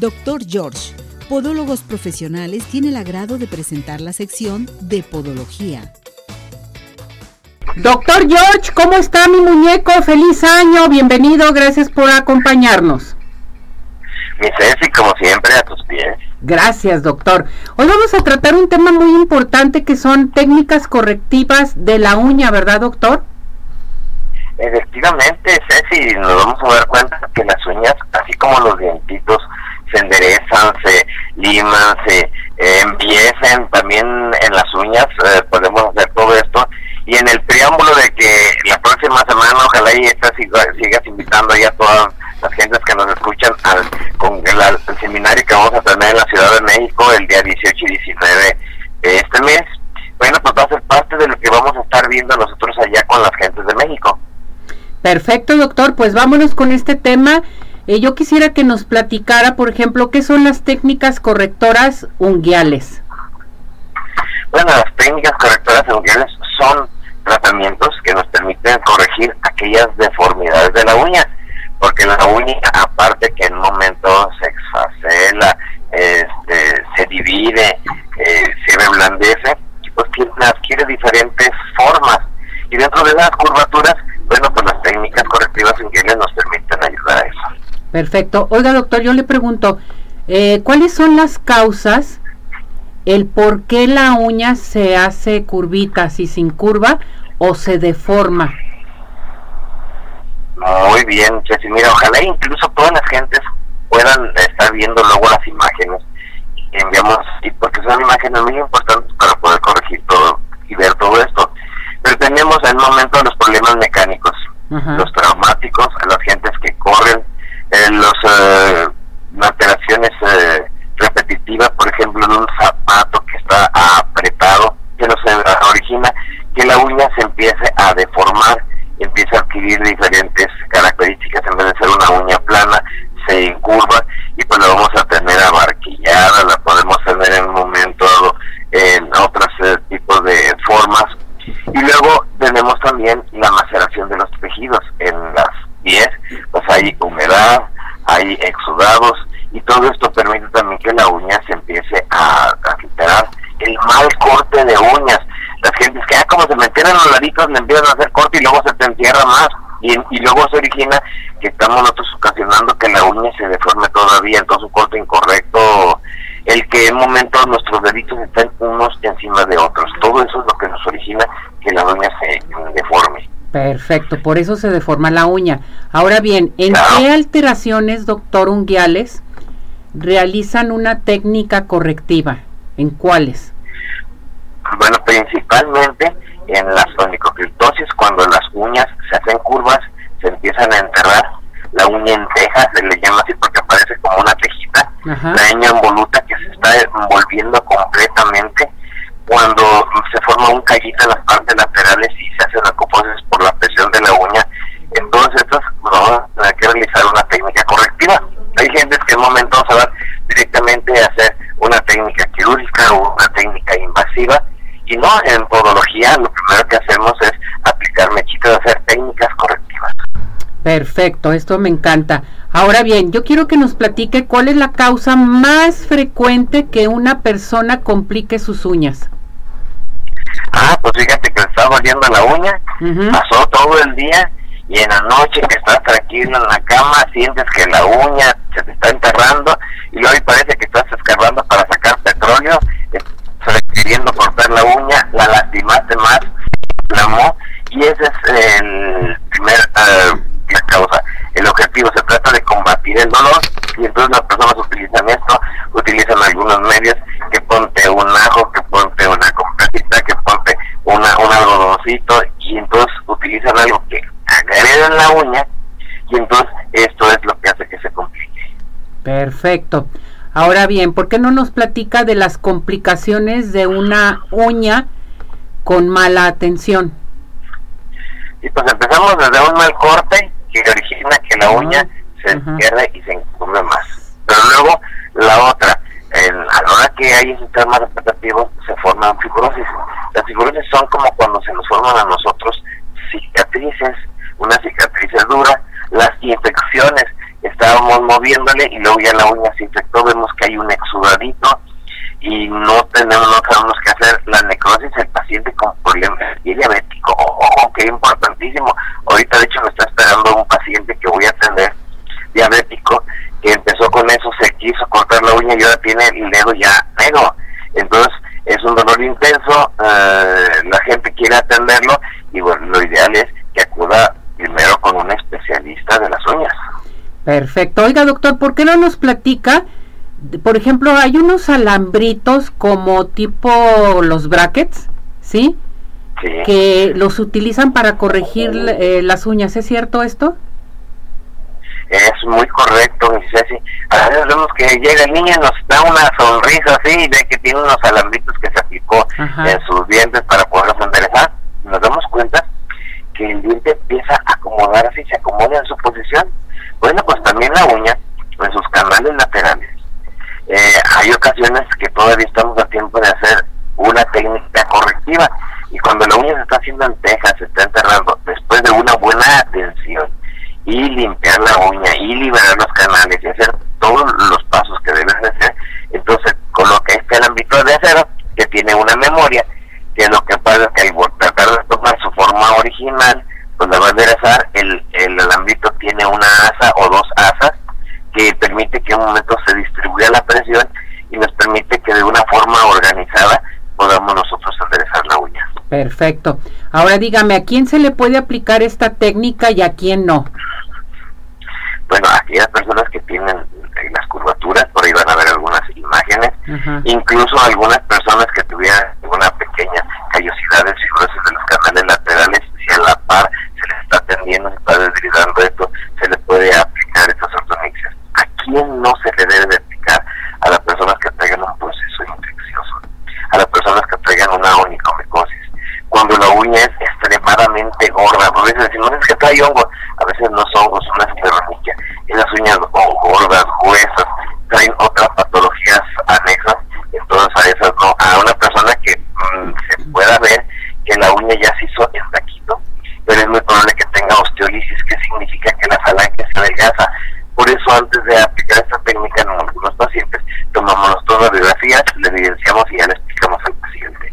Doctor George, Podólogos Profesionales, tiene el agrado de presentar la sección de Podología. Doctor George, ¿cómo está mi muñeco? Feliz año, bienvenido, gracias por acompañarnos. Mi Ceci, como siempre, a tus pies. Gracias, doctor. Hoy vamos a tratar un tema muy importante que son técnicas correctivas de la uña, ¿verdad, doctor? Efectivamente, Ceci, nos vamos a dar cuenta que las uñas, así como los dientitos, se enderezan, se liman, se eh, empiecen también en las uñas, eh, podemos hacer todo esto. Y en el preámbulo de que la próxima semana, ojalá y esta sigas invitando ya a todas las gentes que nos escuchan al, con el, seminario que vamos a tener en la Ciudad de México el día 18 y 19 de este mes. Bueno, pues va a ser parte de lo que vamos a estar viendo nosotros allá con las gentes de México. Perfecto, doctor. Pues vámonos con este tema. Eh, yo quisiera que nos platicara, por ejemplo, qué son las técnicas correctoras unguiales. Bueno, las técnicas correctoras unguiales son tratamientos que nos permiten corregir aquellas deformidades de la uña, porque la uña, aparte que en un momento se exfacela, este, se divide, eh, se reblandece, pues adquiere diferentes formas. Y dentro de las curvaturas bueno, pues las técnicas correctivas inguiales nos permiten ayudar a eso. Perfecto. Oiga, doctor, yo le pregunto, eh, ¿cuáles son las causas, el por qué la uña se hace curvita, así sin curva, o se deforma? Muy bien, Chessy. Mira, ojalá incluso todas las gentes puedan estar viendo luego las imágenes enviamos, porque son imágenes muy importantes para poder corregir todo y ver todo esto. Pero tenemos en un momento los problemas mecánicos, los traumáticos, las gentes que corren, eh, los eh, alteraciones eh, repetitivas, por ejemplo, en un zapato que está apretado, que nos origina que la uña se empiece a deformar, empieza a adquirir diferentes características, en vez de ser una uña plana, se incurva y pues la vamos a tener abarquillada, la podemos tener en un momento en otros tipos de formas y luego tenemos también la maceración de los tejidos. En las pies, pues hay humedad, hay exudados, y todo esto permite también que la uña se empiece a, a El mal corte de uñas. Las gentes que, ah, como se metieron los laditos, le empiezan a hacer corte y luego se te entierra más. Y, y luego se origina que estamos nosotros ocasionando que la uña se deforme todavía, entonces un corte incorrecto el que en momentos nuestros deditos estén unos encima de otros. Todo eso es lo que nos origina que la uña se deforme. Perfecto, por eso se deforma la uña. Ahora bien, ¿en qué alteraciones, doctor Unguiales, realizan una técnica correctiva? ¿En cuáles? Bueno, principalmente en las onicocriptosis, cuando las uñas se hacen curvas, se empiezan a enterrar, la uña en teja, se le llama así porque parece como una tejita, la uña involuta que se está envolviendo completamente, cuando se forma un callito en las partes laterales y se hace recoposis por la presión de la uña, entonces estas vamos a que realizar una técnica correctiva. Hay gente que en un momento se va directamente a hacer una técnica quirúrgica o una técnica invasiva, y no, en podología lo primero que hacemos es aplicar mechitas, hacer técnicas correctivas. Perfecto, esto me encanta. Ahora bien, yo quiero que nos platique cuál es la causa más frecuente que una persona complique sus uñas. Ah, pues fíjate que está doliendo la uña, pasó todo el día y en la noche que estás tranquilo en la cama sientes que la uña se te está enterrando y luego parece que estás escarbando para sacar petróleo, estás queriendo cortar la uña, la lastimaste más, inflamó y ese es el primer uh, la causa. El objetivo se trata de combatir el dolor y entonces las personas utilizan esto, utilizan algunos medios que ponte un ajo, que ponte una completita, que ponte una, un algodoncito y entonces utilizan algo que en la uña y entonces esto es lo que hace que se complique. Perfecto. Ahora bien, ¿por qué no nos platica de las complicaciones de una uña con mala atención? Y pues empezamos desde un mal corte que origina que la uña se pierde y se encubre más. Pero luego la otra, a la hora que hay ese tema repetitivo, se forman fibrosis. Las fibrosis son como cuando se nos forman a nosotros cicatrices, moviéndole y luego ya la uña se infectó, vemos que hay un exudadito y no tenemos, no sabemos qué hacer. La necrosis, el paciente con problemas y diabético, ojo, que importantísimo. Ahorita, de hecho, me está esperando un paciente que voy a atender diabético que empezó con eso, se quiso cortar la uña y ahora tiene el dedo ya negro. Entonces, es un dolor intenso, eh, la gente quiere atenderlo y bueno, lo ideal es que acuda primero con un especialista de las uñas. Perfecto. Oiga, doctor, ¿por qué no nos platica? Por ejemplo, hay unos alambritos como tipo los brackets, ¿sí? Sí. Que los utilizan para corregir eh, las uñas, ¿es cierto esto? Es muy correcto, mi Ceci. A veces vemos que llega el niño y nos da una sonrisa así y ve que tiene unos alambritos que se aplicó Ajá. en sus dientes para poderlos enderezar. Nos damos cuenta que el diente empieza a acomodarse y se acomoda en su posición. Bueno, pues también la uña, en sus canales laterales. Eh, hay ocasiones que todavía estamos a tiempo de hacer una técnica correctiva y cuando la uña se está haciendo en tejas, se está enterrando, después de una buena atención y limpiar la uña y liberar los canales y hacer todos los pasos que debes de hacer, entonces coloca este alambito de acero que tiene una memoria, que lo que pasa es que al vol- tratar de tomar su forma original, pues la va a enderezar, el, el alambrito tiene una asa o dos asas que permite que en un momento se distribuya la presión y nos permite que de una forma organizada podamos nosotros enderezar la uña. Perfecto. Ahora dígame, ¿a quién se le puede aplicar esta técnica y a quién no? Bueno, aquellas personas que tienen eh, las curvaturas, por ahí van a ver algunas imágenes, incluso algunas personas que tuvieran una pequeña callosidad de fibrosis de los canales laterales, si a la par se les está atendiendo, se está desgridando esto, se le puede aplicar estas ortonexias. ¿A quién no se le debe de aplicar? A las personas que traigan un proceso infeccioso, a las personas que traigan una onicomicosis. Cuando la uña es extremadamente gorda, a veces decimos es que trae hongo, a veces no son hongos, son una esclerotiquia. Esas uñas o gordas, gruesas, traen otras patologías anexas, entonces a esas no. A una persona que mm, se pueda ver que la uña ya se hizo en taquito, pero es muy probable que tenga osteolisis, que significa que la falange se adelgaza. Por eso antes de aplicar esta técnica en algunos pacientes, tomamos todas las radiografías, le evidenciamos y ya le explicamos al paciente.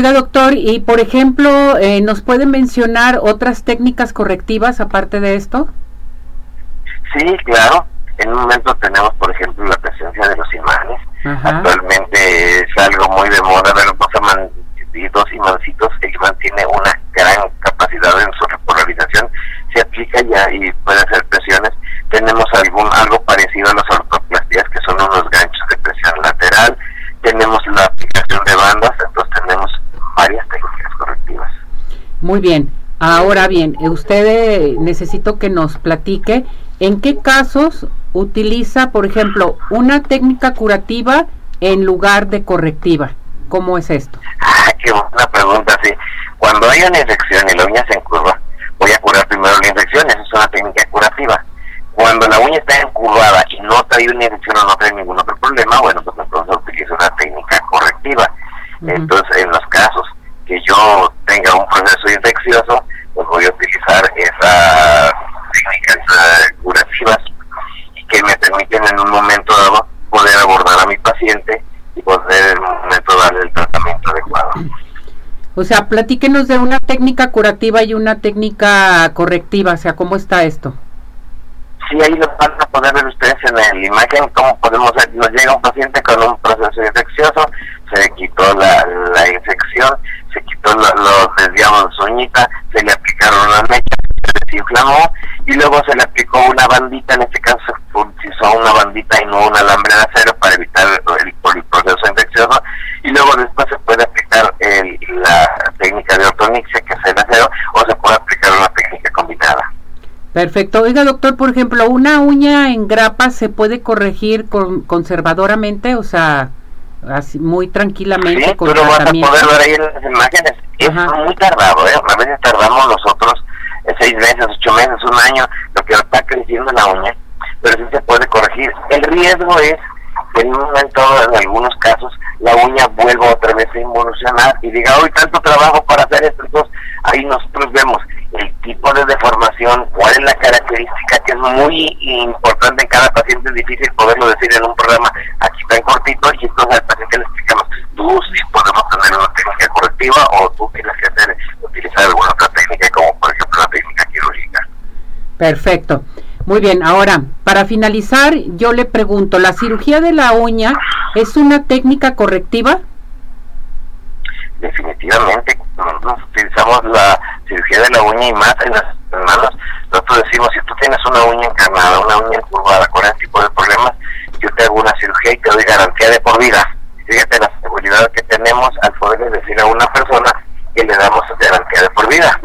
Oiga, doctor, y por ejemplo, eh, ¿nos puede mencionar otras técnicas correctivas aparte de esto? Sí, claro. En un momento tenemos, por ejemplo, la presencia de los imanes. Ajá. Actualmente es algo muy de moda ver dos, iman- y dos imancitos. El imán tiene una gran capacidad en su repolarización. Se aplica ya y puede hacer presiones. Tenemos algún algo parecido a las ortoplastías, que son unos ganchos de presión lateral. Tenemos la aplicación de bandas, entonces tenemos varias técnicas correctivas. Muy bien. Ahora bien, eh, usted eh, necesito que nos platique en qué casos utiliza, por ejemplo, una técnica curativa en lugar de correctiva. ¿Cómo es esto? Ah, qué buena pregunta, sí. Cuando hay una infección y la uña se encurva, voy a curar primero la infección, esa es una técnica curativa. Cuando la uña está encurvada y no trae una infección o no trae ningún otro problema, bueno, pues entonces utilizo una técnica correctiva. Entonces, en los casos que yo tenga un proceso infeccioso, pues voy a utilizar esas técnicas curativas que me permiten en un momento dado poder abordar a mi paciente y poder en un momento darle el tratamiento adecuado. O sea, platíquenos de una técnica curativa y una técnica correctiva. O sea, ¿cómo está esto? Sí, ahí lo van a poder ver ustedes en la imagen cómo podemos ver. Nos llega un paciente con un proceso infeccioso, se le quitó la, la infección, se quitó lo, lo desviamos de su uñita, se le aplicaron unas mechas, se desinflamó y luego se le aplicó una bandita, en este caso se utilizó una bandita y no un alambre de acero para evitar el, el- el proceso infeccioso y luego después se puede aplicar el- la técnica de ortonixia que es el acero o se puede aplicar una técnica combinada. Perfecto. Oiga, doctor, por ejemplo, una uña en grapa se puede corregir con, conservadoramente, o sea, así muy tranquilamente Sí, con tú lo vas a tratamiento. poder ver ahí en las imágenes. Es muy tardado, ¿eh? A veces tardamos nosotros eh, seis meses, ocho meses, un año, lo que está creciendo la uña, pero sí se puede corregir. El riesgo es que en un momento, en algunos casos, la uña vuelva otra vez a involucionar y diga, hoy tanto trabajo para hacer esto, entonces ahí nosotros vemos el tipo de deformación, cuál es la característica que es muy importante en cada paciente, es difícil poderlo decir en un programa aquí tan cortito y entonces al paciente le explicamos, tú sí podemos tener una técnica correctiva o tú tienes que hacer, utilizar alguna otra técnica como por ejemplo la técnica quirúrgica. Perfecto. Muy bien, ahora, para finalizar, yo le pregunto, ¿la cirugía de la uña es una técnica correctiva? Definitivamente, nosotros utilizamos la cirugía de la uña y más en las manos. Nosotros decimos, si tú tienes una uña encarnada, una uña curvada con ese tipo de problemas, yo te hago una cirugía y te doy garantía de por vida. Fíjate la seguridad que tenemos al poder decir a una persona que le damos garantía de por vida.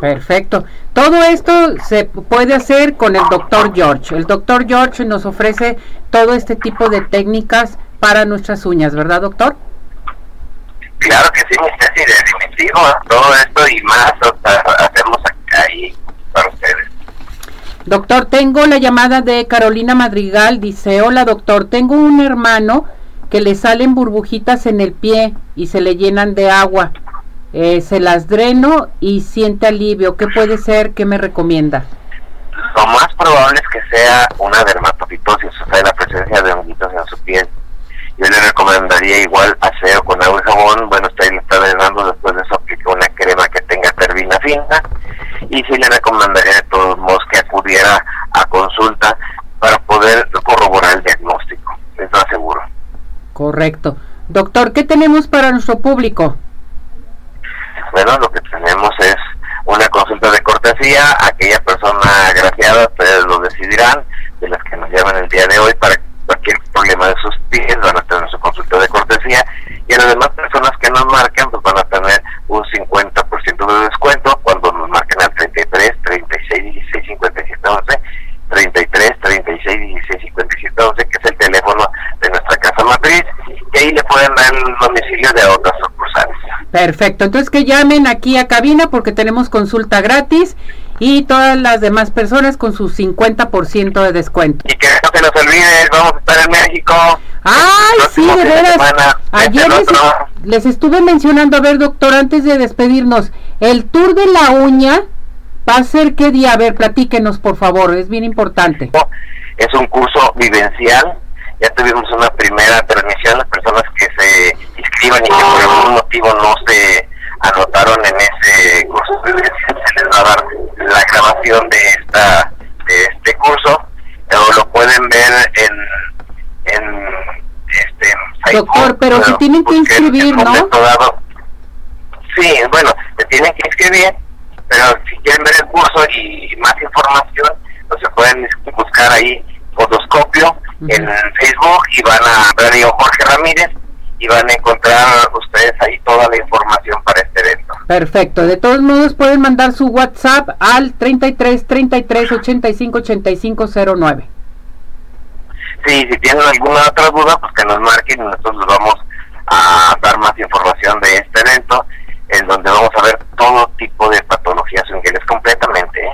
Perfecto. Todo esto se puede hacer con el doctor George. El doctor George nos ofrece todo este tipo de técnicas para nuestras uñas, ¿verdad, doctor? Claro que sí, mi definitivo. Todo esto y más hacemos ahí para ustedes. Doctor, tengo la llamada de Carolina Madrigal. Dice, hola doctor, tengo un hermano que le salen burbujitas en el pie y se le llenan de agua. Eh, se las dreno y siente alivio. ¿Qué puede ser? ¿Qué me recomienda? Lo más probable es que sea una dermatopitosis, o sea, la presencia de honguitos en su piel. Yo le recomendaría igual aseo con agua y jabón. Bueno, usted le está drenando, después de eso aplica una crema que tenga tervina fina. Y sí le recomendaría de todos modos que acudiera a consulta para poder corroborar el diagnóstico. Eso aseguro. Correcto. Doctor, ¿qué tenemos para nuestro público? Bueno, lo que tenemos es una consulta de cortesía. Aquella persona agraciada, ustedes lo decidirán, de las que nos llaman el día de hoy para cualquier problema de sus pies, van a tener su consulta de cortesía. Y a las demás personas que nos marquen, pues van a tener un 50% de descuento cuando nos marquen al 33, 36, 16, 57, 11, 33, 36, 16, 57, 11, que es el teléfono de nuestra casa matriz, y ahí le pueden dar el domicilio de otras sucursales. Perfecto, entonces que llamen aquí a cabina porque tenemos consulta gratis y todas las demás personas con su 50% de descuento. Y que no se nos olvide, vamos a estar en México. Ay, sí, de veras. Ayer les, les, estuve mencionando, a ver, doctor, antes de despedirnos, el tour de la uña va a ser qué día, a ver, platíquenos, por favor, es bien importante. Es un curso vivencial ya tuvimos una primera transmisión, las personas que se inscriban y que no se anotaron en ese curso, se les va a dar la grabación de esta de este curso, o lo pueden ver en, en este Facebook. Doctor, pero se tienen que inscribir, ¿no? Sí, bueno, se tienen que inscribir, pero si quieren ver el curso y más información, pues se pueden buscar ahí fotoscopio en Facebook y van a a Jorge Ramírez y van a encontrar ustedes ahí toda la información para este evento. Perfecto. De todos modos pueden mandar su WhatsApp al 33 33 85 85 09. Sí, si tienen alguna otra duda, pues que nos marquen y nosotros les vamos a dar más información de este evento, en donde vamos a ver todo tipo de patologías ingeles completamente. ¿eh?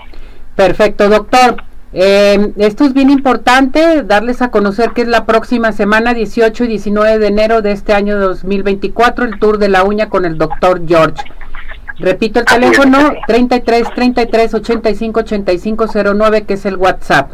Perfecto, doctor. Eh, esto es bien importante, darles a conocer que es la próxima semana, 18 y 19 de enero de este año 2024, el Tour de la Uña con el doctor George. Repito el teléfono, 33 33 85 85 09, que es el WhatsApp.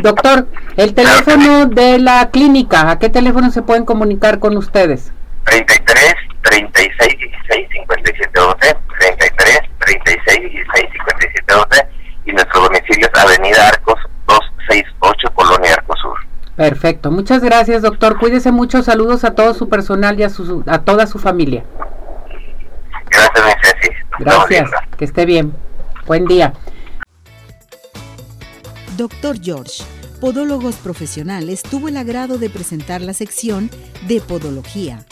Doctor, el teléfono de la clínica, ¿a qué teléfono se pueden comunicar con ustedes? 33 36 16 57 12, 33 36 16 57 12 y nuestro domicilio es Avenida Arcos 268, Colonia Arcosur. Perfecto, muchas gracias doctor, cuídese mucho, saludos a todo su personal y a, su, a toda su familia. Gracias, mi Ceci. Gracias, que esté bien. Buen día. Doctor George, Podólogos Profesionales, tuvo el agrado de presentar la sección de Podología